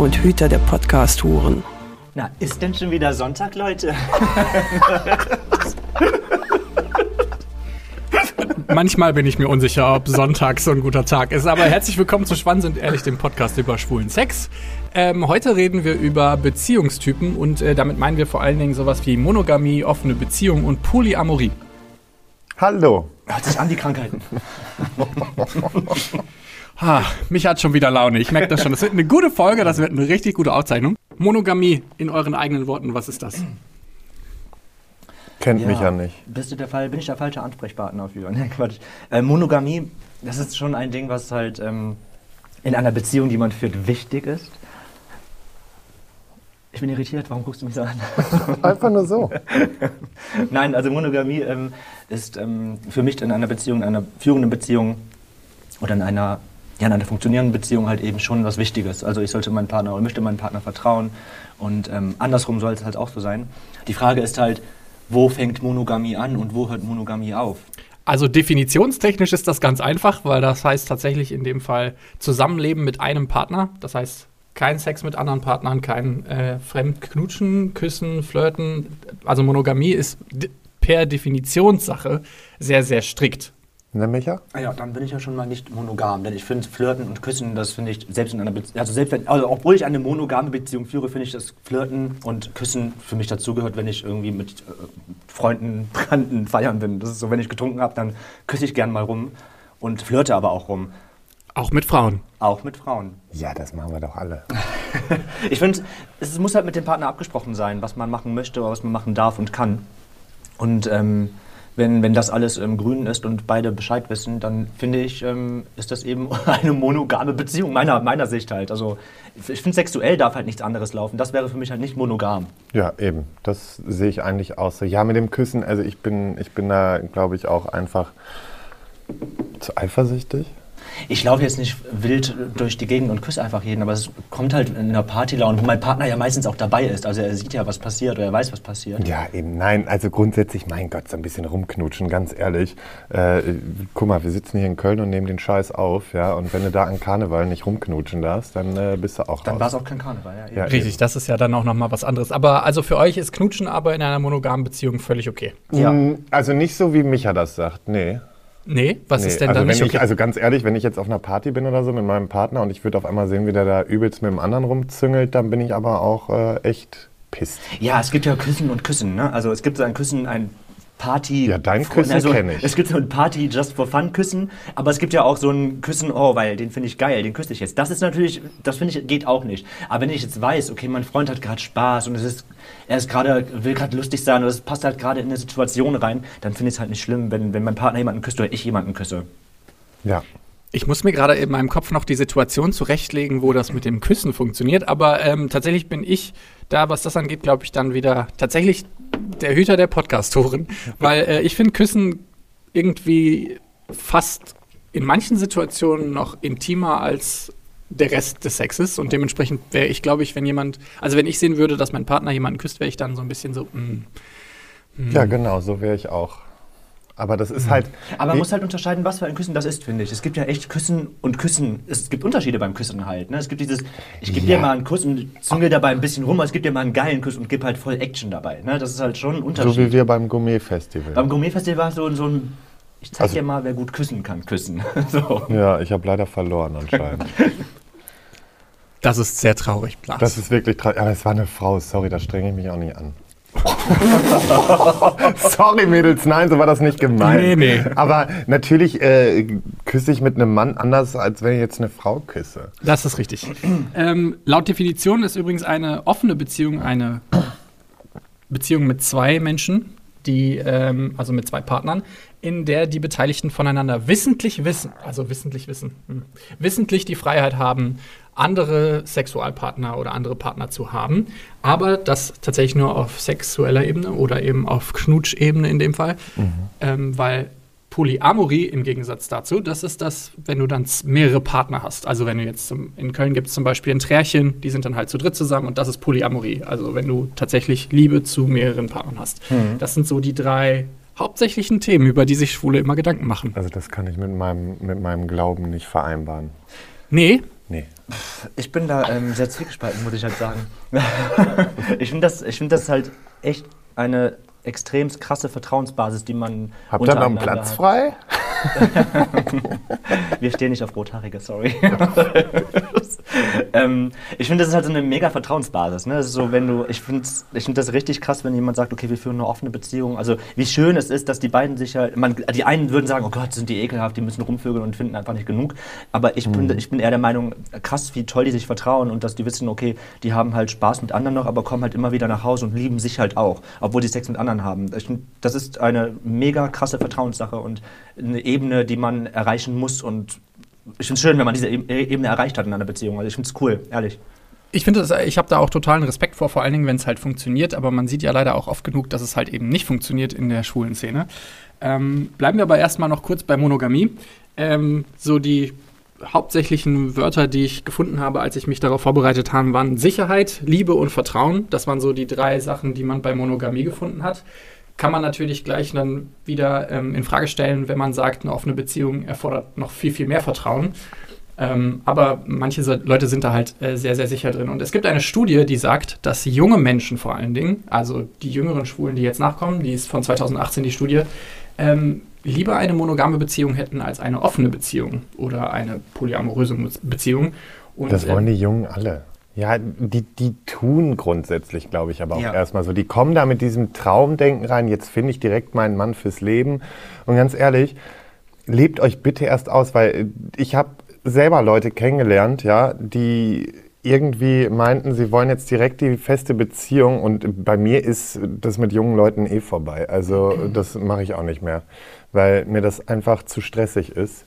und Hüter der Podcast-Huren. Na, ist denn schon wieder Sonntag, Leute? Manchmal bin ich mir unsicher, ob Sonntag so ein guter Tag ist. Aber herzlich willkommen zu Schwanz und Ehrlich, dem Podcast über schwulen Sex. Ähm, heute reden wir über Beziehungstypen und äh, damit meinen wir vor allen Dingen sowas wie Monogamie, offene Beziehung und Polyamorie. Hallo. Hört sich an die Krankheiten. Ha, mich hat schon wieder Laune. Ich merke das schon. Das wird eine gute Folge, das wird eine richtig gute Aufzeichnung. Monogamie in euren eigenen Worten, was ist das? Kennt mich ja nicht. Bist du der Fall, bin ich der falsche Ansprechpartner für? Nee, Quatsch. Äh, Monogamie, das ist schon ein Ding, was halt ähm, in einer Beziehung, die man führt, wichtig ist. Ich bin irritiert, warum guckst du mich so an? Einfach nur so. Nein, also Monogamie ähm, ist ähm, für mich in einer Beziehung, in einer führenden Beziehung oder in einer, ja, in einer funktionierenden Beziehung halt eben schon was Wichtiges. Also ich sollte meinen Partner oder möchte meinem Partner vertrauen und ähm, andersrum soll es halt auch so sein. Die Frage ist halt, wo fängt Monogamie an und wo hört Monogamie auf? Also definitionstechnisch ist das ganz einfach, weil das heißt tatsächlich in dem Fall Zusammenleben mit einem Partner. Das heißt kein Sex mit anderen Partnern, kein äh, Fremdknutschen, Küssen, Flirten. Also Monogamie ist per Definitionssache sehr, sehr strikt. Ne, Micha? Ah ja, dann bin ich ja schon mal nicht monogam, denn ich finde Flirten und Küssen, das finde ich selbst in einer Beziehung, also selbst wenn, also obwohl ich eine monogame Beziehung führe, finde ich, dass Flirten und Küssen für mich dazugehört, wenn ich irgendwie mit äh, Freunden, Bekannten feiern bin. Das ist so, wenn ich getrunken habe, dann küsse ich gern mal rum und flirte aber auch rum. Auch mit Frauen. Auch mit Frauen. Ja, das machen wir doch alle. ich finde, es muss halt mit dem Partner abgesprochen sein, was man machen möchte oder was man machen darf und kann. Und ähm, wenn, wenn das alles im Grünen ist und beide Bescheid wissen, dann finde ich, ähm, ist das eben eine monogame Beziehung, meiner, meiner Sicht halt. Also ich finde, sexuell darf halt nichts anderes laufen. Das wäre für mich halt nicht monogam. Ja, eben. Das sehe ich eigentlich auch so. Ja, mit dem Küssen, also ich bin, ich bin da, glaube ich, auch einfach zu eifersüchtig. Ich laufe jetzt nicht wild durch die Gegend und küsse einfach jeden, aber es kommt halt in einer Partylaune, wo mein Partner ja meistens auch dabei ist. Also er sieht ja, was passiert oder er weiß, was passiert. Ja, eben. Nein, also grundsätzlich, mein Gott, so ein bisschen rumknutschen, ganz ehrlich. Äh, guck mal, wir sitzen hier in Köln und nehmen den Scheiß auf, ja, und wenn du da an Karneval nicht rumknutschen darfst, dann äh, bist du auch Dann raus. war es auch kein Karneval, ja. eben. Ja, Richtig, das ist ja dann auch nochmal was anderes. Aber also für euch ist Knutschen aber in einer monogamen Beziehung völlig okay. Ja. Mm, Also nicht so, wie Micha das sagt, nee. Nee, was Nee, ist denn also dann wenn nicht ich, okay? Also ganz ehrlich, wenn ich jetzt auf einer Party bin oder so mit meinem Partner und ich würde auf einmal sehen, wie der da übelst mit dem anderen rumzüngelt, dann bin ich aber auch äh, echt pisst. Ja, es gibt ja Küssen und Küssen. Ne? Also es gibt so ein Küssen, ein Party. Ja, dein Küssen also, kenn ich. Es gibt so ein Party just for fun Küssen, aber es gibt ja auch so ein Küssen, oh, weil den finde ich geil, den küsse ich jetzt. Das ist natürlich, das finde ich, geht auch nicht. Aber wenn ich jetzt weiß, okay, mein Freund hat gerade Spaß und es ist, er ist gerade, will gerade lustig sein oder es passt halt gerade in eine Situation rein, dann finde ich es halt nicht schlimm, wenn, wenn mein Partner jemanden küsst oder ich jemanden küsse. Ja. Ich muss mir gerade in meinem Kopf noch die Situation zurechtlegen, wo das mit dem Küssen funktioniert. Aber ähm, tatsächlich bin ich da, was das angeht, glaube ich, dann wieder tatsächlich der Hüter der Podcast-Toren. Weil äh, ich finde Küssen irgendwie fast in manchen Situationen noch intimer als der Rest des Sexes. Und dementsprechend wäre ich, glaube ich, wenn jemand, also wenn ich sehen würde, dass mein Partner jemanden küsst, wäre ich dann so ein bisschen so, mm, Ja, genau, so wäre ich auch. Aber das ist halt. Aber man muss halt unterscheiden, was für ein Küssen das ist, finde ich. Es gibt ja echt Küssen und Küssen. Es gibt Unterschiede beim Küssen halt. Ne? Es gibt dieses, ich gebe dir Ja. mal einen Kuss und züngel dabei ein bisschen rum, aber es gibt dir mal einen geilen Kuss und gib halt voll Action dabei. Ne? Das ist halt schon ein So Unterschied. wie wir beim Gourmet-Festival. beim Gourmet-Festival war so, so ein, ich zeig Also- dir mal, wer gut küssen kann, küssen. so. Ja, ich habe leider verloren anscheinend. das ist sehr traurig, Blas. Das ist wirklich traurig. Aber es war eine Frau, sorry, da strenge ich mich auch nicht an. sorry, Mädels, nein, so war das nicht gemeint. Nee, nee. Aber natürlich äh, küsse ich mit einem Mann anders, als wenn ich jetzt eine Frau küsse. Das ist richtig. ähm, laut Definition ist übrigens eine offene Beziehung eine Beziehung mit zwei Menschen. die, ähm, also mit zwei Partnern, in der die Beteiligten voneinander wissentlich wissen, also wissentlich wissen, hm, wissentlich die Freiheit haben, andere Sexualpartner oder andere Partner zu haben, aber das tatsächlich nur auf sexueller Ebene oder eben auf Knutschebene in dem Fall, ähm, weil Polyamorie im Gegensatz dazu, das ist das, wenn du dann mehrere Partner hast. Also wenn du jetzt zum, in Köln gibt es zum Beispiel ein Trärchen, die sind dann halt zu dritt zusammen und das ist Polyamorie. Also wenn du tatsächlich Liebe zu mehreren Partnern hast. Das sind so die drei hauptsächlichen Themen, über die sich Schwule immer Gedanken machen. Also das kann ich mit meinem, mit meinem Glauben nicht vereinbaren. Nee. Ich bin da ähm, sehr zwiegespalten, muss ich halt sagen. ich finde das, ich find das halt echt eine extrem krasse Vertrauensbasis, die man Habt ihr noch einen Platz hat. frei? Wir stehen nicht auf Rothaarige, sorry. ähm, ich finde, das ist halt so eine mega Vertrauensbasis. Ne? Das ist so, wenn du, ich finde ich find das richtig krass, wenn jemand sagt, okay, wir führen eine offene Beziehung. Also wie schön es ist, dass die beiden sich halt, man, die einen würden sagen, oh Gott, sind die ekelhaft, die müssen rumvögeln und finden einfach nicht genug. Aber ich, bin, ich bin eher der Meinung, krass, wie toll die sich vertrauen und dass die wissen, okay, die haben halt Spaß mit anderen noch, aber kommen halt immer wieder nach Hause und lieben sich halt auch, obwohl sie Sex mit anderen haben. Ich das ist eine mega krasse Vertrauenssache und eine Ebene, die man erreichen muss und ich finde es schön, wenn man diese Eb- Ebene erreicht hat in einer Beziehung. Also ich finde es cool, ehrlich. Ich finde, ich habe da auch totalen Respekt vor, vor allen Dingen, wenn es halt funktioniert. Aber man sieht ja leider auch oft genug, dass es halt eben nicht funktioniert in der schwulen Szene. Ähm, bleiben wir aber erstmal noch kurz bei Monogamie. Ähm, so die hauptsächlichen Wörter, die ich gefunden habe, als ich mich darauf vorbereitet habe, waren Sicherheit, Liebe und Vertrauen. Das waren so die drei Sachen, die man bei Monogamie gefunden hat. Kann man natürlich gleich dann wieder ähm, in Frage stellen, wenn man sagt, eine offene Beziehung erfordert noch viel, viel mehr Vertrauen. Ähm, aber manche Leute sind da halt äh, sehr, sehr sicher drin. Und es gibt eine Studie, die sagt, dass junge Menschen vor allen Dingen, also die jüngeren Schwulen, die jetzt nachkommen, die ist von 2018 die Studie, ähm, lieber eine monogame Beziehung hätten als eine offene Beziehung oder eine polyamoröse Beziehung. Und, Das wollen ähm, die Jungen alle. Ja, die, die tun grundsätzlich, glaube ich, aber auch Ja. erstmal so. Die kommen da mit diesem Traumdenken rein, jetzt finde ich direkt meinen Mann fürs Leben. Und ganz ehrlich, lebt euch bitte erst aus, weil ich habe selber Leute kennengelernt, ja, die irgendwie meinten, sie wollen jetzt direkt die feste Beziehung und bei mir ist das mit jungen Leuten eh vorbei. Also das mache ich auch nicht mehr, weil mir das einfach zu stressig ist.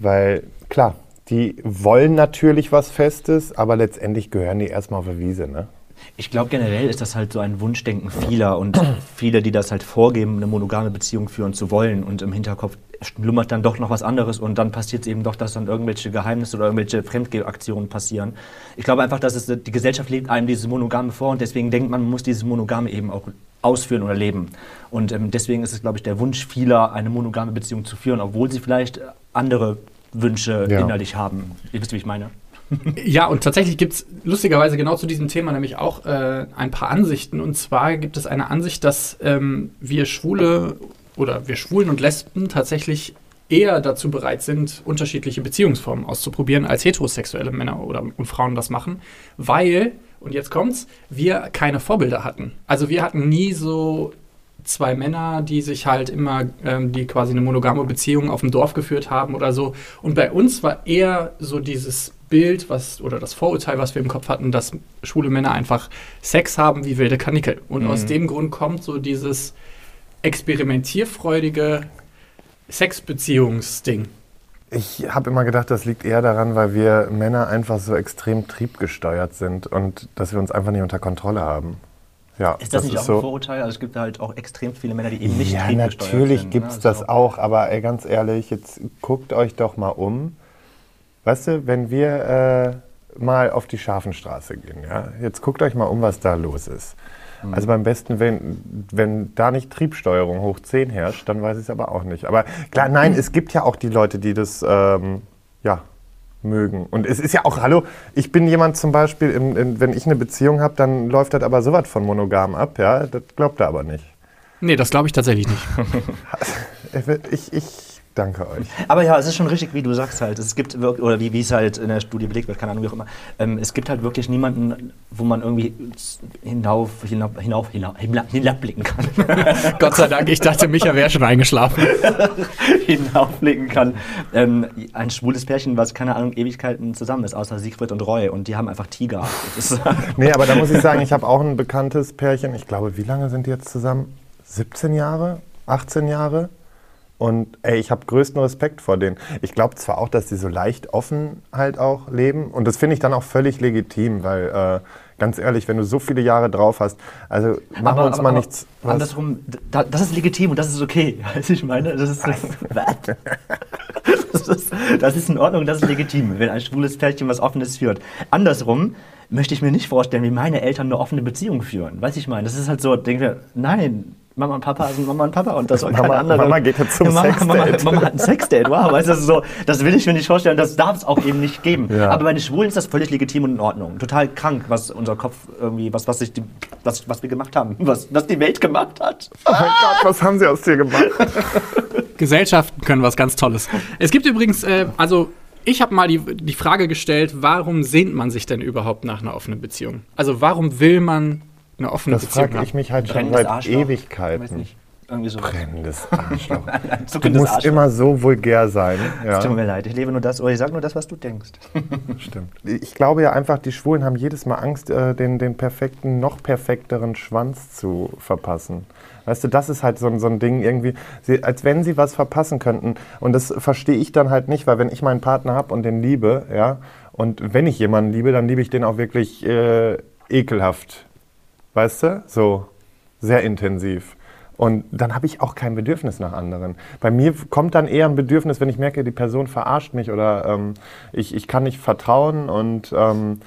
Weil klar, die wollen natürlich was Festes, aber letztendlich gehören die erstmal auf der Wiese, ne? Ich glaube, generell ist das halt so ein Wunschdenken vieler und viele, die das halt vorgeben, eine monogame Beziehung führen zu wollen und im Hinterkopf schlummert dann doch noch was anderes und dann passiert es eben doch, dass dann irgendwelche Geheimnisse oder irgendwelche Fremdgeaktionen passieren. Ich glaube einfach, dass es, die Gesellschaft lebt einem dieses Monogame vor und deswegen denkt man, man muss dieses Monogame eben auch ausführen oder leben. Und ähm, deswegen ist es, glaube ich, der Wunsch vieler, eine monogame Beziehung zu führen, obwohl sie vielleicht andere Wünsche Ja. innerlich haben. Ihr wisst, wie ich meine. Ja, und tatsächlich gibt es lustigerweise genau zu diesem Thema nämlich auch äh, ein paar Ansichten. Und zwar gibt es eine Ansicht, dass ähm, wir Schwule oder wir Schwulen und Lesben tatsächlich eher dazu bereit sind, unterschiedliche Beziehungsformen auszuprobieren, als heterosexuelle Männer oder und Frauen das machen, weil, und jetzt kommt's, wir keine Vorbilder hatten. Also wir hatten nie so zwei Männer, die sich halt immer, ähm, die quasi eine monogame Beziehung auf dem Dorf geführt haben oder so. Und bei uns war eher so dieses Bild, was oder das Vorurteil, was wir im Kopf hatten, dass schwule Männer einfach Sex haben wie wilde Kanickel. Und aus dem Grund kommt so dieses experimentierfreudige Sexbeziehungsding. Ich habe immer gedacht, das liegt eher daran, weil wir Männer einfach so extrem triebgesteuert sind und dass wir uns einfach nicht unter Kontrolle haben. Ja, Ist das, nicht auch so. ein Vorurteil? Also es gibt halt auch extrem viele Männer, die eben nicht ja, natürlich sind, gibt ne? es Also das auch, aber ey, ganz ehrlich, jetzt guckt euch doch mal um. Weißt du, wenn wir äh, mal auf die Scharfenstraße gehen, ja, jetzt guckt euch mal um, was da los ist. Mhm. Also beim besten, wenn, wenn da nicht Triebsteuerung hoch 10 herrscht, dann weiß ich es aber auch nicht. Aber klar, nein, es gibt ja auch die Leute, die das ähm, ja, mögen. Und es ist ja auch, hallo, ich bin jemand zum Beispiel, in, in, wenn ich eine Beziehung habe, dann läuft das aber sowas von monogam ab, ja, das glaubt er aber nicht. Nee, das glaube ich tatsächlich nicht. Ich, ich danke euch. Aber ja, es ist schon richtig, wie du sagst halt. Es gibt wirklich, oder wie, wie es halt in der Studie belegt wird, keine Ahnung, wie auch immer. Ähm, es gibt halt wirklich niemanden, wo man irgendwie hinauf, hinauf, hinauf, hinauf, hinabblicken kann. Gott sei Dank, ich dachte, Micha wäre schon eingeschlafen. hinaufblicken kann. Ähm, ein schwules Pärchen, was, keine Ahnung, Ewigkeiten zusammen ist, außer Siegfried und Roy. Und die haben einfach Tiger. Nee, aber da muss ich sagen, ich habe auch ein bekanntes Pärchen. Ich glaube, wie lange sind die jetzt zusammen? 17 Jahre, 18 Jahre. Und ey, ich habe größten Respekt vor denen. Ich glaube zwar auch, dass die so leicht offen halt auch leben. Und das finde ich dann auch völlig legitim, weil äh, ganz ehrlich, wenn du so viele Jahre drauf hast, also machen wir uns mal nichts. was- Andersrum, da, das ist legitim und das ist okay. Weißt du, ich meine, das ist, das ist, das ist in Ordnung, das ist legitim, wenn ein schwules Pärchen was Offenes führt. Andersrum möchte ich mir nicht vorstellen, wie meine Eltern eine offene Beziehung führen. Weißt du, ich meine, das ist halt so, denke nein, Mama und Papa sind Mama und Papa und das soll Mama- keine andere. Mama geht jetzt zum Mama, Mama, Sexdate. Mama hat ein Sexdate, wow, weißt du, das so, das will ich mir nicht vorstellen, das darf es auch eben nicht geben. Ja. Aber bei den Schwulen ist das völlig legitim und in Ordnung. Total krank, was unser Kopf irgendwie, was, was, sich die, was, was wir gemacht haben, was, was die Welt gemacht hat. Oh mein Gott, was haben sie aus dir gemacht? Gesellschaften können was ganz Tolles. Es gibt übrigens, äh, also ich habe mal die, die Frage gestellt, warum sehnt man sich denn überhaupt nach einer offenen Beziehung? Also warum will man eine offene Das Beziehung frage ich mich halt schon seit Arschloch. Ich weiß Ewigkeiten. nicht. Irgendwie so. Brennendes Arschloch. Ein Du musst Arschloch. immer so vulgär sein. Ja. Es tut mir leid, ich lebe nur das, oder ich sage nur das, was du denkst. Stimmt. Ich glaube ja einfach, die Schwulen haben jedes Mal Angst, äh, den, den perfekten, noch perfekteren Schwanz zu verpassen. Weißt du, das ist halt so, ein- so ein Ding irgendwie, sie, als wenn sie was verpassen könnten. Und das verstehe ich dann halt nicht, weil wenn ich meinen Partner habe und den liebe, ja, und wenn ich jemanden liebe, dann liebe ich den auch wirklich äh, ekelhaft. Weißt du? So sehr intensiv. Und dann habe ich auch kein Bedürfnis nach anderen. Bei mir kommt dann eher ein Bedürfnis, wenn ich merke, die Person verarscht mich oder ähm, ich, ich kann nicht vertrauen und ähm,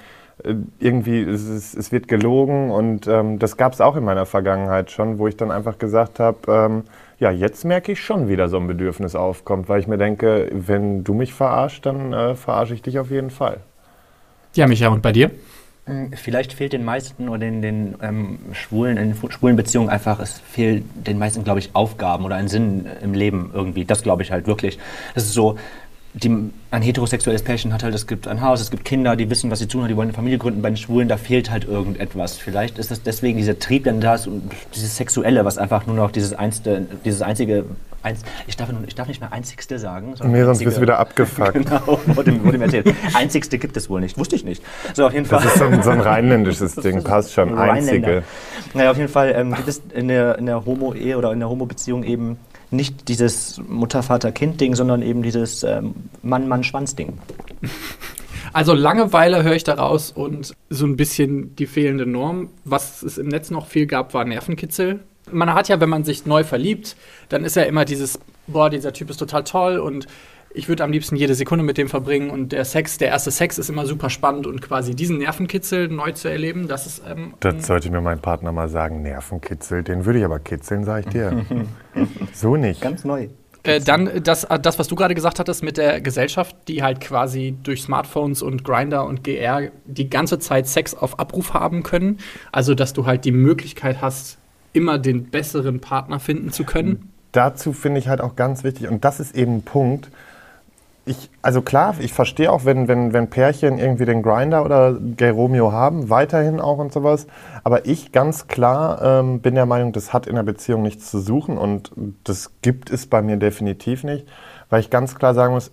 äh, irgendwie es, es, es wird gelogen. Und ähm, das gab es auch in meiner Vergangenheit schon, wo ich dann einfach gesagt habe, ähm, ja, jetzt merke ich schon wieder so ein Bedürfnis aufkommt, weil ich mir denke, wenn du mich verarscht, dann äh, verarsche ich dich auf jeden Fall. Ja, Micha, und bei dir? Vielleicht fehlt den meisten oder den, den ähm, Schwulen, in schwulen Beziehungen einfach, es fehlt den meisten, glaube ich, Aufgaben oder ein Sinn im Leben irgendwie. Das glaube ich halt wirklich. Das ist so, die, ein heterosexuelles Pärchen hat halt, es gibt ein Haus, es gibt Kinder, die wissen, was sie tun, die wollen eine Familie gründen. Bei den Schwulen, da fehlt halt irgendetwas. Vielleicht ist das deswegen dieser Trieb, denn da ist dieses Sexuelle, was einfach nur noch dieses, einste, dieses einzige, eins, ich, darf, ich darf nicht mehr einzigste sagen. sondern Nee, sonst bist du wieder abgefuckt. Genau, wurde, wurde mir erzählt. Einzigste gibt es wohl nicht. Wusste ich nicht. So, auf jeden Fall. Das ist so ein, so ein rheinländisches Ding, passt schon. Einzige. Naja, auf jeden Fall ähm, gibt es in der, in der Homo-Ehe oder in der Homo-Beziehung eben nicht dieses Mutter-Vater-Kind-Ding, sondern eben dieses ähm, Mann-Mann-Schwanz-Ding. Also Langeweile höre ich daraus und so ein bisschen die fehlende Norm. Was es im Netz noch viel gab, war Nervenkitzel. Man hat ja, wenn man sich neu verliebt, dann ist ja immer dieses, boah, dieser Typ ist total toll und ich würde am liebsten jede Sekunde mit dem verbringen und der Sex, der erste Sex ist immer super spannend und quasi diesen Nervenkitzel neu zu erleben, das ist ähm, Das sollte mir mein Partner mal sagen, Nervenkitzel. Den würde ich aber kitzeln, sag ich dir. so nicht. Ganz neu. Äh, dann das, äh, das, was du gerade gesagt hattest mit der Gesellschaft, die halt quasi durch Smartphones und Grinder und GR die ganze Zeit Sex auf Abruf haben können. Also, dass du halt die Möglichkeit hast, immer den besseren Partner finden zu können. Dazu finde ich halt auch ganz wichtig, und das ist eben ein Punkt. Ich, also klar, ich verstehe auch, wenn, wenn, wenn Pärchen irgendwie den Grinder oder Gay Romeo haben, weiterhin auch und sowas. Aber ich ganz klar ähm, bin der Meinung, das hat in der Beziehung nichts zu suchen und das gibt es bei mir definitiv nicht, weil ich ganz klar sagen muss,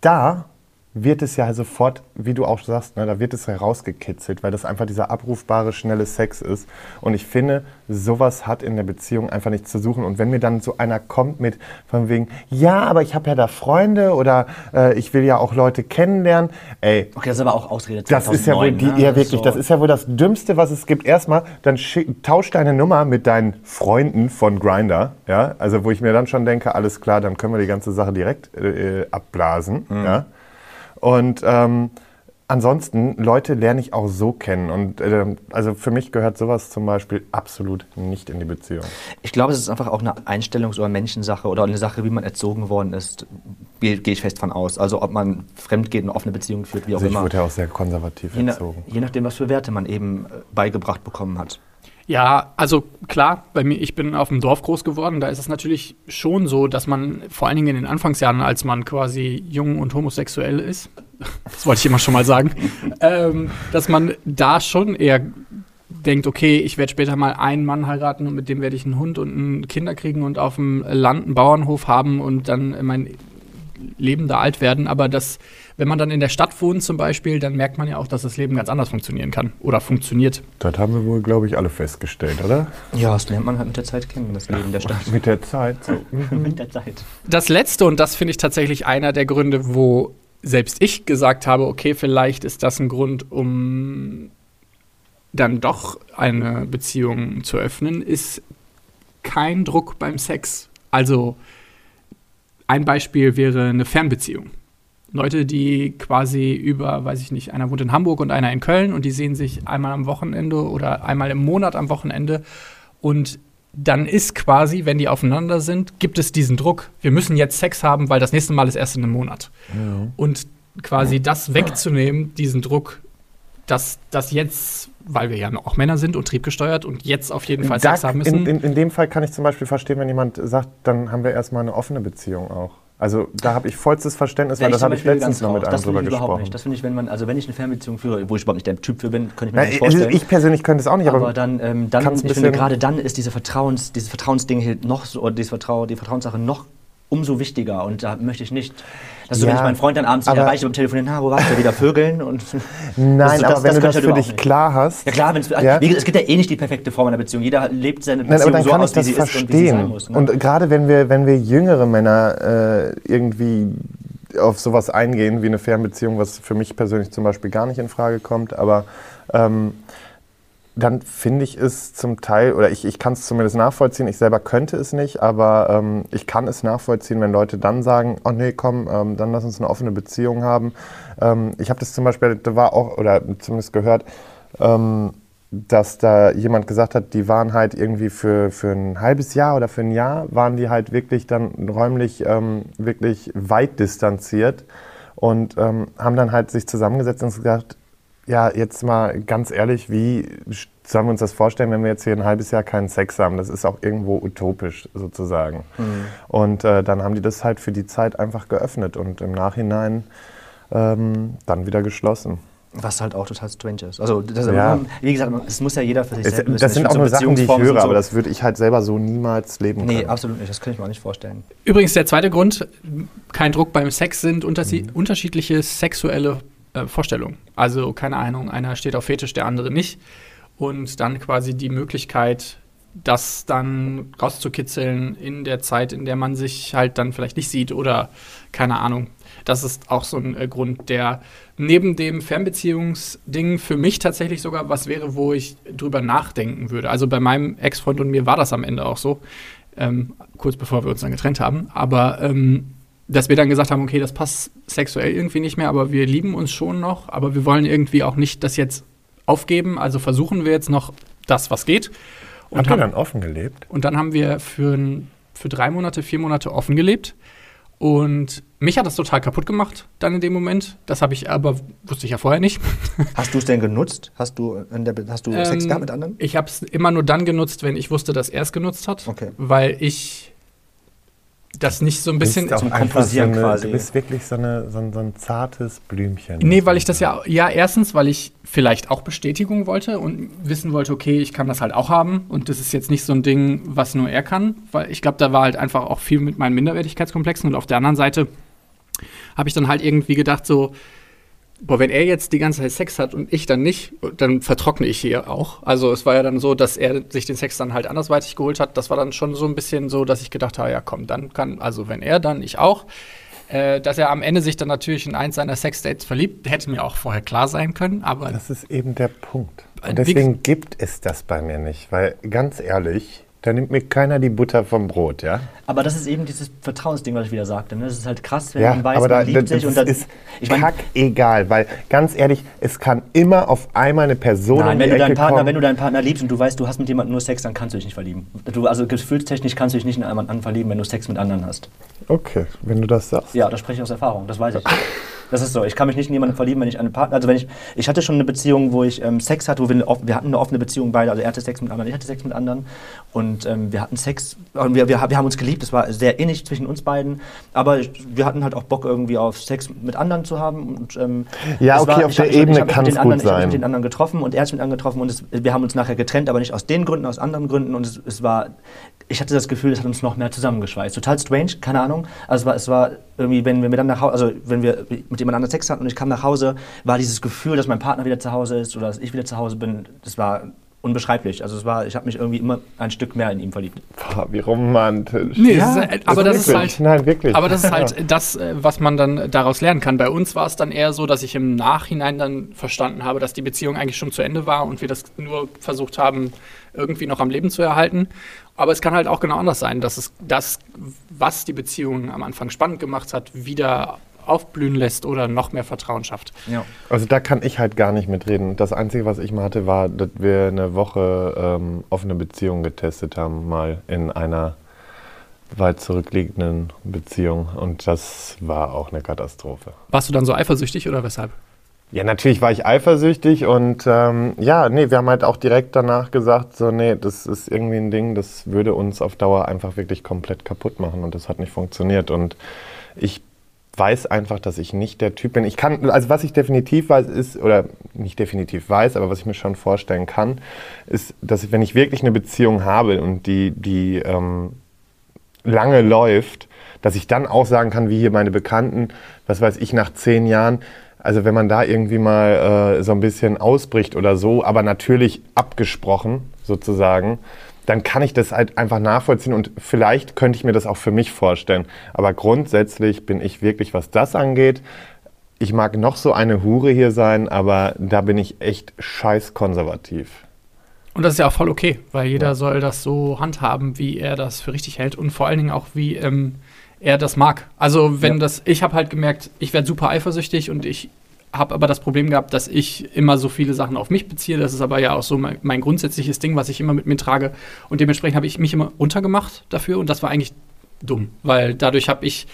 da wird es ja sofort, wie du auch sagst, ne, da wird es herausgekitzelt, weil das einfach dieser abrufbare, schnelle Sex ist. Und ich finde, sowas hat in der Beziehung einfach nichts zu suchen. Und wenn mir dann so einer kommt mit von wegen, ja, aber ich habe ja da Freunde oder äh, ich will ja auch Leute kennenlernen, ey, Okay, das ist aber auch Ausrede das ist ja wohl 2009, die, ne? ja wirklich, So. das ist ja wohl das Dümmste, was es gibt. Erstmal, dann tausch deine Nummer mit deinen Freunden von Grinder, ja, also wo ich mir dann schon denke, alles klar, dann können wir die ganze Sache direkt äh, abblasen, Mhm. ja. Und ähm, ansonsten, Leute lerne ich auch so kennen. Und ähm, also für mich gehört sowas zum Beispiel absolut nicht in die Beziehung. Ich glaube, es ist einfach auch eine Einstellungs- oder Menschensache oder eine Sache, wie man erzogen worden ist. Gehe ich fest von aus. Also ob man fremd geht, eine offene Beziehung führt, wie auch Also ich immer. wurde ja auch sehr konservativ Je, erzogen. je nachdem, was für Werte man eben äh, beigebracht bekommen hat. Ja, also klar, bei mir, ich bin auf dem Dorf groß geworden, da ist es natürlich schon so, dass man vor allen Dingen in den Anfangsjahren, als man quasi jung und homosexuell ist, das wollte ich immer schon mal sagen, ähm, dass man da schon eher denkt, okay, ich werde später mal einen Mann heiraten und mit dem werde ich einen Hund und ein Kinder kriegen und auf dem Land einen Bauernhof haben und dann mein Leben da alt werden. Aber das wenn man dann in der Stadt wohnt zum Beispiel, dann merkt man ja auch, dass das Leben ganz anders funktionieren kann oder funktioniert. Das haben wir wohl, glaube ich, alle festgestellt, oder? Ja, das lernt man halt mit der Zeit kennen, das Leben der Stadt. Mit der Zeit. So. mit der Zeit. Das letzte, und das finde ich tatsächlich einer der Gründe, wo selbst ich gesagt habe, okay, vielleicht ist das ein Grund, um dann doch eine Beziehung zu öffnen, ist kein Druck beim Sex. Also ein Beispiel wäre eine Fernbeziehung. Leute, die quasi über, weiß ich nicht, einer wohnt in Hamburg und einer in Köln und die sehen sich einmal am Wochenende oder einmal im Monat am Wochenende und dann ist quasi, wenn die aufeinander sind, gibt es diesen Druck, wir müssen jetzt Sex haben, weil das nächste Mal ist erst in einem Monat. Ja. Und quasi das wegzunehmen, diesen Druck, dass das jetzt, weil wir ja auch Männer sind und triebgesteuert und jetzt auf jeden Fall Da, Sex haben müssen. in, in, in dem Fall kann ich zum Beispiel verstehen, wenn jemand sagt, dann haben wir erstmal eine offene Beziehung auch. Also da habe ich vollstes Verständnis, weil Wär das habe ich letztens noch mit einem Das drüber finde ich überhaupt gesprochen. nicht. Das finde ich, wenn man, also wenn ich eine Fernbeziehung führe, wo ich überhaupt nicht der Typ für bin, könnte ich mir Na, nicht also vorstellen. ich persönlich könnte es auch nicht, aber, aber dann, ähm, dann ich finde, gerade dann ist diese Vertrauens, dieses Vertrauensding hier noch so, oder dieses Vertrau, die Vertrauenssache noch umso wichtiger. Und da möchte ich nicht, dass so, wenn Ja, ich meinen Freund dann abends nicht aber- erreiche beim Telefonieren, na, wo warst du wieder Vögeln? Und nein, das- aber das- wenn das du das für dich nicht. klar hast, Ja klar, wenn's, Ja. Wie gesagt, es gibt ja eh nicht die perfekte Form einer Beziehung. Jeder lebt seine Nein, Beziehung dann so aus, wie das sie ist und wie sie sein verstehen. muss. Ne? Und gerade wenn wir, wenn wir jüngere Männer äh, irgendwie auf sowas eingehen, wie eine Fernbeziehung, was für mich persönlich zum Beispiel gar nicht in Frage kommt, aber ähm, dann finde ich es zum Teil, oder ich, ich kann es zumindest nachvollziehen, ich selber könnte es nicht, aber ähm, ich kann es nachvollziehen, wenn Leute dann sagen, oh nee, komm, ähm, dann lass uns eine offene Beziehung haben. Ähm, ich habe das zum Beispiel, da war auch, oder zumindest gehört, ähm, dass da jemand gesagt hat, die waren halt irgendwie für, für ein halbes Jahr oder für ein Jahr, waren die halt wirklich dann räumlich ähm, wirklich weit distanziert und ähm, haben dann halt sich zusammengesetzt und gesagt, ja, jetzt mal ganz ehrlich, wie sollen wir uns das vorstellen, wenn wir jetzt hier ein halbes Jahr keinen Sex haben? Das ist auch irgendwo utopisch sozusagen. Und äh, dann haben die das halt für die Zeit einfach geöffnet und im Nachhinein ähm, dann wieder geschlossen. Was halt auch total strange ist. Also, das, Ja. wie gesagt, es muss ja jeder für sich selbst wissen. das Ich sind auch so nur Sachen, die ich Beziehungsformen höre, so- aber das würde ich halt selber so niemals leben Nee, können. absolut nicht. Das kann ich mir auch nicht vorstellen. Übrigens, der zweite Grund, kein Druck beim Sex, sind Mhm. unterschiedliche sexuelle äh, Vorstellungen. Also, keine Ahnung, einer steht auf Fetisch, der andere nicht. Und dann quasi die Möglichkeit, das dann rauszukitzeln in der Zeit, in der man sich halt dann vielleicht nicht sieht oder keine Ahnung. Das ist auch so ein äh, Grund, der neben dem Fernbeziehungsding für mich tatsächlich sogar was wäre, wo ich drüber nachdenken würde. Also bei meinem Ex-Freund und mir war das am Ende auch so, ähm, kurz bevor wir uns dann getrennt haben. Aber ähm, dass wir dann gesagt haben, okay, das passt sexuell irgendwie nicht mehr, aber wir lieben uns schon noch, aber wir wollen irgendwie auch nicht das jetzt aufgeben. Also versuchen wir jetzt noch das, was geht. Und Habt ihr haben- dann offen gelebt? und dann haben wir für, für drei Monate, vier Monate offen gelebt. Und mich hat das total kaputt gemacht, dann in dem Moment. Das habe ich aber, wusste ich ja vorher nicht. Hast du es denn genutzt? Hast du, in der, hast du Sex Ähm, gehabt mit anderen? Ich habe es immer nur dann genutzt, wenn ich wusste, dass er es genutzt hat. Okay. Weil ich das nicht so ein bisschen. Auch Komposieren so eine, quasi. Du bist wirklich so, eine, so, ein, so ein zartes Blümchen. Nee, weil ich das ja, ja, erstens, weil ich vielleicht auch Bestätigung wollte und wissen wollte, okay, ich kann das halt auch haben und das ist jetzt nicht so ein Ding, was nur er kann, weil ich glaube, da war halt einfach auch viel mit meinen Minderwertigkeitskomplexen und auf der anderen Seite habe ich dann halt irgendwie gedacht, so, boah, wenn er jetzt die ganze Zeit Sex hat und ich dann nicht, dann vertrockne ich hier auch. Also es war ja dann so, dass er sich den Sex dann halt andersweitig geholt hat. Das war dann schon so ein bisschen so, dass ich gedacht habe, ja komm, dann kann, also wenn er, dann ich auch. Äh, dass er am Ende sich dann natürlich in eins seiner Sexdates verliebt, hätte mir auch vorher klar sein können, aber Das ist eben der Punkt. Äh, Und wie deswegen gibt es das bei mir nicht. Weil ganz ehrlich, da nimmt mir keiner die Butter vom Brot, ja? Aber das ist eben dieses Vertrauensding, was ich wieder sagte. Ne? Das ist halt krass, wenn Ja, man weiß, aber da, man liebt das sich. Und dann, ist ich mein, kack egal, weil ganz ehrlich, es kann immer auf einmal eine Person Nein, wenn du, deinen Partner, kommen. wenn du deinen Partner liebst und du weißt, du hast mit jemandem nur Sex, dann kannst du dich nicht verlieben. Du, also gefühlstechnisch kannst du dich nicht in jemanden verlieben, wenn du Sex mit anderen hast. Okay, wenn du das sagst. Ja, das spreche ich aus Erfahrung, das weiß ich. Das ist so. Ich kann mich nicht in jemanden verlieben, wenn ich einen Partner. Also wenn ich. Ich hatte schon eine Beziehung, wo ich ähm, Sex hatte, wo wir, wir hatten eine offene Beziehung beide. Also er hatte Sex mit anderen, ich hatte Sex mit anderen. Und ähm, wir hatten Sex. Und wir, wir, wir haben uns geliebt. Es war sehr innig zwischen uns beiden. Aber wir hatten halt auch Bock irgendwie auf Sex mit anderen zu haben. Und, ähm, Ja, es okay, auf ich der Ebene mich mit kann's den anderen- gut Ich habe mich sein. mit den anderen getroffen und er hat sich mit anderen getroffen. Und es, wir haben uns nachher getrennt, aber nicht aus den Gründen, aus anderen Gründen. Und es, es war. Ich hatte das Gefühl, es hat uns noch mehr zusammengeschweißt. Total strange, keine Ahnung. Also es war, es war irgendwie, wenn wir miteinander nach Hause, also wenn wir mit jemand anderem Sex hatten und ich kam nach Hause, war dieses Gefühl, dass mein Partner wieder zu Hause ist oder dass ich wieder zu Hause bin, das war unbeschreiblich. Also es war, ich habe mich irgendwie immer ein Stück mehr in ihm verliebt. Boah, wie romantisch. Nee, das ist, aber das ist wirklich. halt. Nein, wirklich. Aber das ist halt das, äh, was man dann daraus lernen kann. Bei uns war es dann eher so, dass ich im Nachhinein dann verstanden habe, dass die Beziehung eigentlich schon zu Ende war und wir das nur versucht haben, irgendwie noch am Leben zu erhalten. Aber es kann halt auch genau anders sein, dass es das, was die Beziehung am Anfang spannend gemacht hat, wieder aufblühen lässt oder noch mehr Vertrauen schafft. Ja. Also da kann ich halt gar nicht mitreden. Das Einzige, was ich mal hatte, war, dass wir eine Woche ähm, offene Beziehung getestet haben, mal in einer weit zurückliegenden Beziehung. Und das war auch eine Katastrophe. Warst du dann so eifersüchtig oder weshalb? Ja, natürlich war ich eifersüchtig und ähm, ja, nee, wir haben halt auch direkt danach gesagt, so, nee, das ist irgendwie ein Ding, das würde uns auf Dauer einfach wirklich komplett kaputt machen und das hat nicht funktioniert. Und ich weiß einfach, dass ich nicht der Typ bin. Ich kann, also was ich definitiv weiß, ist, oder nicht definitiv weiß, aber was ich mir schon vorstellen kann, ist, dass ich, wenn ich wirklich eine Beziehung habe und die, die ähm, lange läuft, dass ich dann auch sagen kann, wie hier meine Bekannten, was weiß ich, nach zehn Jahren, also wenn man da irgendwie mal äh, so ein bisschen ausbricht oder so, aber natürlich abgesprochen sozusagen, dann kann ich das halt einfach nachvollziehen und vielleicht könnte ich mir das auch für mich vorstellen. Aber grundsätzlich bin ich wirklich, was das angeht, ich mag noch so eine Hure hier sein, aber da bin ich echt scheiß konservativ. Und das ist ja auch voll okay, weil jeder soll das so handhaben, wie er das für richtig hält und vor allen Dingen auch, wie ähm, er das mag. Also wenn Ja. das, ich habe halt gemerkt, ich werde super eifersüchtig und ich habe aber das Problem gehabt, dass ich immer so viele Sachen auf mich beziehe. Das ist aber ja auch so mein, mein grundsätzliches Ding, was ich immer mit mir trage. Und dementsprechend habe ich mich immer runtergemacht dafür und das war eigentlich dumm, weil dadurch habe ich,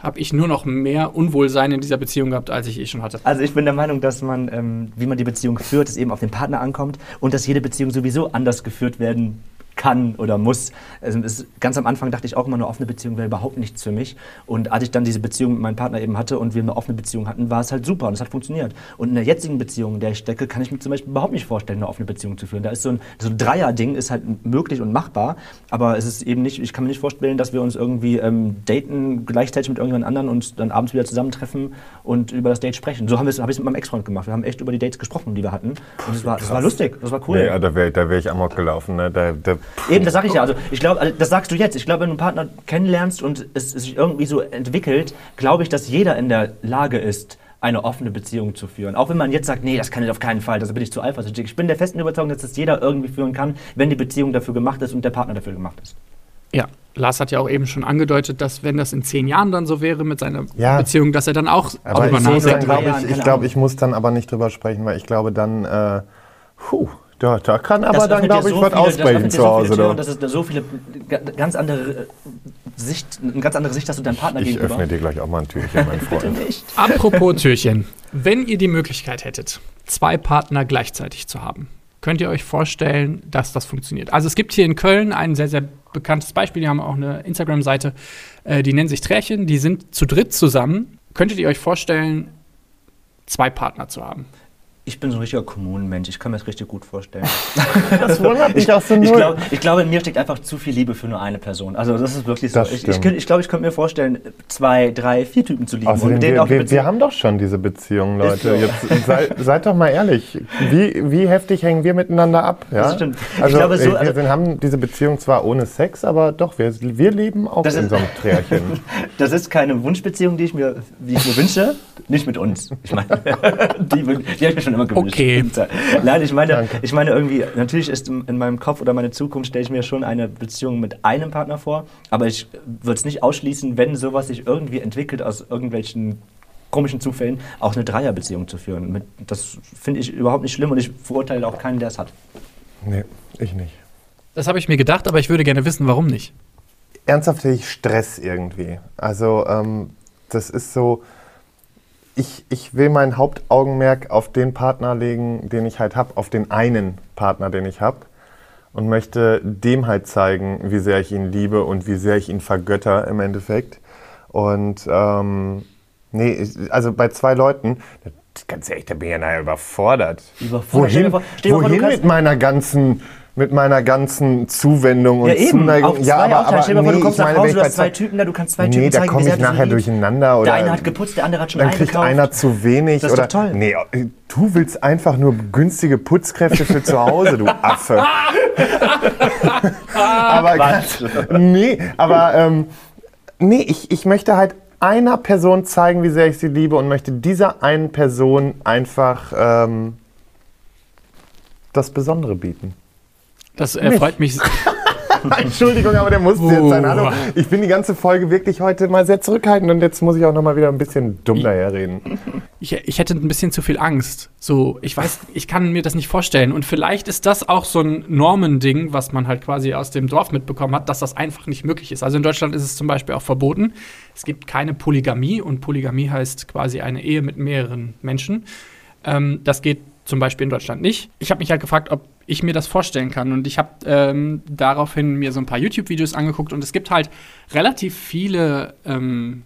hab ich nur noch mehr Unwohlsein in dieser Beziehung gehabt, als ich eh schon hatte. Also ich bin der Meinung, dass man, ähm, wie man die Beziehung führt, es eben auf den Partner ankommt und dass jede Beziehung sowieso anders geführt werden kann oder muss. Also es, ganz am Anfang dachte ich auch immer, eine offene Beziehung wäre überhaupt nichts für mich. Und als ich dann diese Beziehung mit meinem Partner eben hatte und wir eine offene Beziehung hatten, war es halt super und es hat funktioniert. Und in der jetzigen Beziehung, in der ich stecke, kann ich mir zum Beispiel überhaupt nicht vorstellen, eine offene Beziehung zu führen. Da ist so ein, so ein Dreier-Ding ist halt möglich und machbar, aber es ist eben nicht, ich kann mir nicht vorstellen, dass wir uns irgendwie ähm, daten gleichzeitig mit irgendjemand anderen und dann abends wieder zusammentreffen und über das Date sprechen. So habe ich es mit meinem Ex-Freund gemacht. Wir haben echt über die Dates gesprochen, die wir hatten. Und es war, das war lustig, das war cool. Nee, da wäre wär ich amok gelaufen. Ne? Da, da, Eben, das sage ich ja. Also ich glaube, also das sagst du jetzt. Ich glaube, wenn du einen Partner kennenlernst und es, es sich irgendwie so entwickelt, glaube ich, dass jeder in der Lage ist, eine offene Beziehung zu führen. Auch wenn man jetzt sagt, nee, das kann ich auf keinen Fall, da bin ich zu eifersüchtig. Ich bin der festen Überzeugung, dass das jeder irgendwie führen kann, wenn die Beziehung dafür gemacht ist und der Partner dafür gemacht ist. Ja, Lars hat ja auch eben schon angedeutet, dass wenn das in zehn Jahren dann so wäre mit seiner Ja. Beziehung, dass er dann auch aber darüber ich, nachdenkt. drei glaub Jahren, ich, ich glaube, Ahnung. ich muss dann aber nicht drüber sprechen, weil ich glaube dann, äh, puh, da, da kann aber Das dann, glaube ich, so was viele- das ausbrechen öffnet dir zu so Hause. Da. und Das ist so viele ga- ganz andere äh, Sicht, eine ganz andere Sicht hast du deinem Partner Ich gegenüber. öffne dir gleich auch mal ein Türchen, mein Bitte Freund. nicht. Apropos Türchen. Wenn ihr die Möglichkeit hättet, zwei Partner gleichzeitig zu haben, könnt ihr euch vorstellen, dass das funktioniert. Also es gibt hier in Köln ein sehr, sehr bekanntes Beispiel. Die haben auch eine Instagram-Seite, äh, die nennt sich Trärchen. Die sind zu dritt zusammen. Könntet ihr euch vorstellen, zwei Partner zu haben? Ich bin so ein richtiger Kommunenmensch, ich kann mir das richtig gut vorstellen. Das wundert mich auch so Ich null. glaube, ich glaube, in mir steckt einfach zu viel Liebe für nur eine Person. Also das ist wirklich so. Ich, ich, ich glaube, ich könnte mir vorstellen, zwei, drei, vier Typen zu lieben Außerdem, wir, wir, wir haben doch schon diese Beziehung, Leute. so. Jetzt sei, seid doch mal ehrlich. Wie, wie heftig hängen wir miteinander ab? Ja? Das stimmt. Ich Also, glaube, so- äh, wir haben diese Beziehung zwar ohne Sex, aber doch, wir, wir leben auch in ist- so einem Trärchen. Das ist keine Wunschbeziehung, die ich mir, die ich mir wünsche. Nicht mit uns. Ich meine, die, die habe ich mir schon immer gewünscht. Okay. Nein, ich meine, Danke. ich meine irgendwie, natürlich ist in in meinem Kopf oder meine Zukunft stelle ich mir schon eine Beziehung mit einem Partner vor, aber ich würde es nicht ausschließen, wenn sowas sich irgendwie entwickelt aus irgendwelchen komischen Zufällen, auch eine Dreierbeziehung zu führen. Das finde ich überhaupt nicht schlimm und ich verurteile auch keinen, der es hat. Nee, ich nicht. Das habe ich mir gedacht, aber ich würde gerne wissen, warum nicht. Ernsthaft hätte ich Stress irgendwie. Also, ähm, das ist so. Ich, ich will mein Hauptaugenmerk auf den Partner legen, den ich halt habe, auf den einen Partner, den ich habe. Und möchte dem halt zeigen, wie sehr ich ihn liebe und wie sehr ich ihn vergötter im Endeffekt. Und ähm, nee, also bei zwei Leuten, ganz ehrlich, da bin ich ja nachher überfordert. Überfordert. Wohin, vor- vor, wohin kannst- mit meiner ganzen mit meiner ganzen Zuwendung und Ja, eben. Zuneigung. Auf zwei Aufteilen. Stell dir mal vor, du kommst ich nach meine, Hause, du hast zwei Typen da, du kannst zwei Nee, Typen da zeigen, komme ich nachher durcheinander. Oder Der eine hat geputzt, der andere hat schon dann kriegt einer zu wenig. Das ist oder, doch toll. Nee, du willst einfach nur günstige Putzkräfte für zu Hause, du Affe. aber ganz, nee, aber ähm, nee, ich, ich möchte halt einer Person zeigen, wie sehr ich sie liebe und möchte dieser einen Person einfach ähm, das Besondere bieten. Das freut mich. Entschuldigung, aber der musste jetzt sein. Hallo. Ich bin die ganze Folge wirklich heute mal sehr zurückhaltend und jetzt muss ich auch noch mal wieder ein bisschen dumm daherreden. Ich, ich hätte ein bisschen zu viel Angst. So, ich weiß, ich kann mir das nicht vorstellen. Und vielleicht ist das auch so ein Normending, was man halt quasi aus dem Dorf mitbekommen hat, dass das einfach nicht möglich ist. Also in Deutschland ist es zum Beispiel auch verboten. Es gibt keine Polygamie und Polygamie heißt quasi eine Ehe mit mehreren Menschen. Ähm, das geht zum Beispiel in Deutschland nicht. Ich habe mich halt gefragt, ob ich mir das vorstellen kann. Und ich habe ähm, daraufhin mir so ein paar YouTube-Videos angeguckt und es gibt halt relativ viele ähm,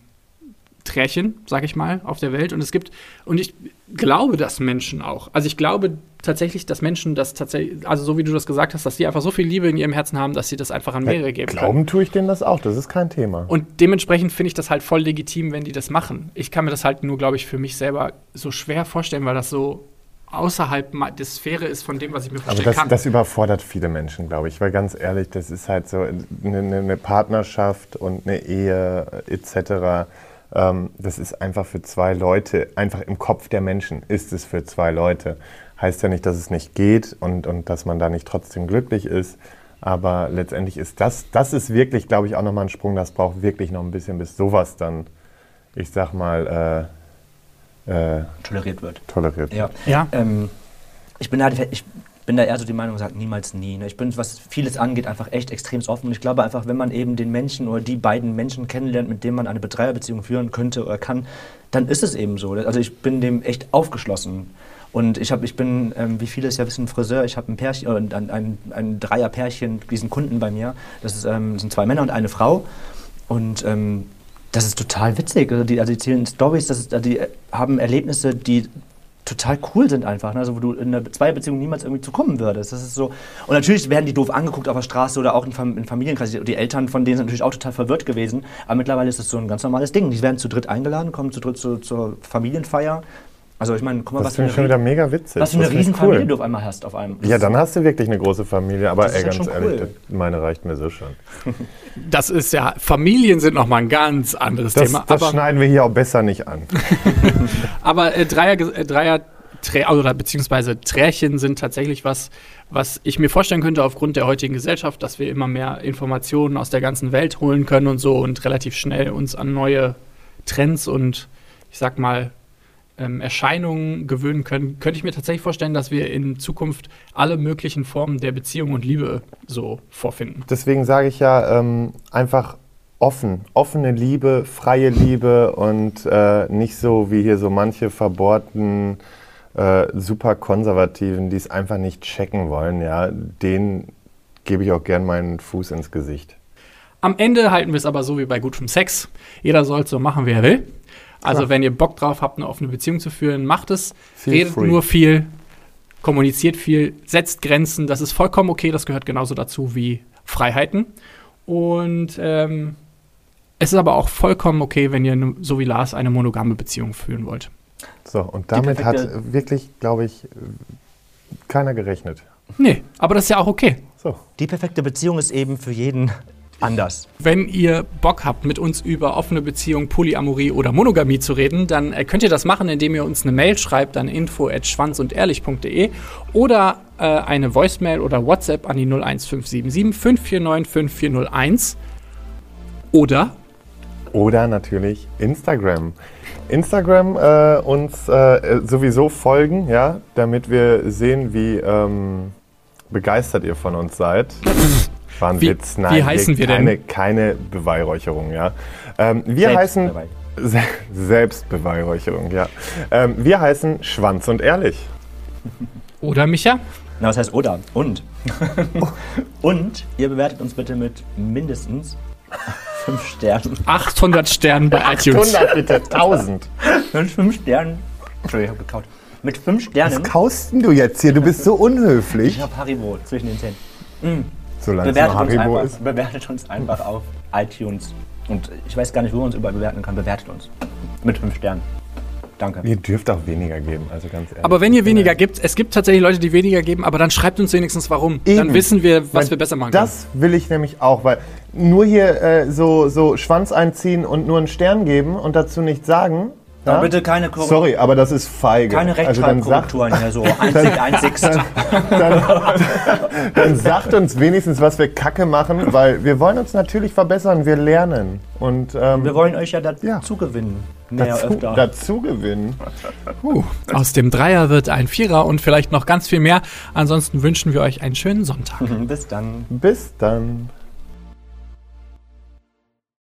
Trärchen, sag ich mal, auf der Welt. Und es gibt, und ich glaube, dass Menschen auch, also ich glaube tatsächlich, dass Menschen das tatsächlich, also so wie du das gesagt hast, dass die einfach so viel Liebe in ihrem Herzen haben, dass sie das einfach an mehrere geben können. Glauben tue ich denen das auch, das ist kein Thema. Und dementsprechend finde ich das halt voll legitim, wenn die das machen. Ich kann mir das halt nur, glaube ich, für mich selber so schwer vorstellen, weil das so außerhalb der Sphäre ist von dem, was ich mir Aber vorstellen das, kann. das überfordert viele Menschen, glaube ich. Weil ganz ehrlich, das ist halt so eine, eine eine Partnerschaft und eine Ehe etc. Ähm, das ist einfach für zwei Leute, einfach im Kopf der Menschen ist es für zwei Leute. Heißt ja nicht, dass es nicht geht und, und dass man da nicht trotzdem glücklich ist. Aber letztendlich ist das, das ist wirklich, glaube ich, auch nochmal ein Sprung. Das braucht wirklich noch ein bisschen, bis sowas dann, ich sag mal, äh, äh, toleriert wird. toleriert Ja. wird. Ja. Ähm, ich bin da, ich bin da eher so die Meinung, sagt niemals nie. Ne? Ich bin, was vieles angeht, einfach echt extrem offen. Und ich glaube einfach, wenn man eben den Menschen oder die beiden Menschen kennenlernt, mit denen man eine Dreierbeziehung führen könnte oder kann, dann ist es eben so. Also ich bin dem echt aufgeschlossen. Und ich, hab, ich bin, ähm, wie viele es ja wissen, Friseur. Ich habe ein Pärchen, äh, ein, ein, ein Dreierpärchen, diesen Kunden bei mir. Das ist, ähm, sind zwei Männer und eine Frau. Und ähm, das ist total witzig. Also die, also die erzählen Stories, also die haben Erlebnisse, die total cool sind einfach, ne? also wo du in einer Zweierbeziehung niemals irgendwie zu kommen würdest. Das ist so. Und natürlich werden die doof angeguckt auf der Straße oder auch in, Fam in Familienkreis. Die Eltern von denen sind natürlich auch total verwirrt gewesen. Aber mittlerweile ist das so ein ganz normales Ding. Die werden zu dritt eingeladen, kommen zu dritt zu, zur Familienfeier. Also ich meine, guck mal, Das was für finde eine, ich schon wieder mega witzig. was für eine Riesenfamilie cool. du auf einmal hast auf einem. Ja, dann hast du wirklich eine große Familie, aber ey, ja ganz ehrlich, cool. meine reicht mir so schon. Das ist ja, Familien sind nochmal ein ganz anderes Das, Thema. das aber schneiden wir hier auch besser nicht an. aber äh, Dreier, äh, Dreier Trä oder beziehungsweise Trärchen sind tatsächlich was, was ich mir vorstellen könnte aufgrund der heutigen Gesellschaft, dass wir immer mehr Informationen aus der ganzen Welt holen können und so und relativ schnell uns an neue Trends und ich sag mal ähm, Erscheinungen gewöhnen können, könnte ich mir tatsächlich vorstellen, dass wir in Zukunft alle möglichen Formen der Beziehung und Liebe so vorfinden. Deswegen sage ich ja ähm, einfach offen. Offene Liebe, freie Liebe und äh, nicht so wie hier so manche verbohrten, äh, super konservativen, die es einfach nicht checken wollen. Ja, denen gebe ich auch gern meinen Fuß ins Gesicht. Am Ende halten wir es aber so wie bei gutem Sex. Jeder soll es so machen, wie er will. Also, Klar. wenn ihr Bock drauf habt, eine offene Beziehung zu führen, macht es. Feel Redet free. nur viel, kommuniziert viel, setzt Grenzen. Das ist vollkommen okay. Das gehört genauso dazu wie Freiheiten. Und ähm, es ist aber auch vollkommen okay, wenn ihr, ne- so wie Lars, eine monogame Beziehung führen wollt. So, und damit hat wirklich, glaube ich, keiner gerechnet. Nee, aber das ist ja auch okay. So. Die perfekte Beziehung ist eben für jeden anders. Wenn ihr Bock habt, mit uns über offene Beziehung, Polyamorie oder Monogamie zu reden, dann äh, könnt ihr das machen, indem ihr uns eine Mail schreibt an info@schwanzundehrlich.de oder äh, eine Voicemail oder WhatsApp an die 01577 549 5401 oder Oder natürlich Instagram. Instagram äh, uns äh, sowieso folgen, ja, damit wir sehen, wie ähm, begeistert ihr von uns seid. War ein Wie- Witz, wie nein, heißen wir denn? keine, keine Beweihräucherung, ja. Ähm, wir Selbst heißen. Se Selbstbeweihräucherung, ja. Ähm, wir heißen Schwanz und Ehrlich. oder Micha? Na, was heißt oder? Und. Und ihr bewertet uns bitte mit mindestens fünf Sternen. 800 Sternen bei iTunes. 100 bitte, 1000. Mit fünf Sternen. Entschuldigung, ich hab gekaut. Mit fünf Was Sternen. kaust denn du jetzt hier? Du bist so unhöflich. Ich hab Haribo zwischen den Zähnen. Solange es Bewertet noch uns, Haribo einfach, ist. bewertet uns einfach auf iTunes. Und ich weiß gar nicht, wo man uns überall bewerten kann. Bewertet uns. Mit fünf Sternen. Danke. Ihr dürft auch weniger geben, also ganz ehrlich. Aber wenn ihr weniger gibt, es gibt tatsächlich Leute, die weniger geben, aber dann schreibt uns wenigstens warum. Dann Eben. wissen wir, was Weil wir besser machen können. Das will ich nämlich auch, weil nur hier äh, so, so Schwanz einziehen und nur einen Stern geben und dazu nichts sagen. Aber ja? bitte keine Korrektur. Sorry, aber das ist feige. Keine also dann sagt, Rechtschreibkorrekturen hier so. Einzig, einzigst. dann, dann sagt uns wenigstens, was wir Kacke machen, weil wir wollen uns natürlich verbessern, wir lernen. Und ähm, Wir wollen euch ja dazu Ja. gewinnen. Mehr dazu, öfter. dazu gewinnen. Puh, aus dem Dreier wird ein Vierer und vielleicht noch ganz viel mehr. Ansonsten wünschen wir euch einen schönen Sonntag. Bis dann. Bis dann.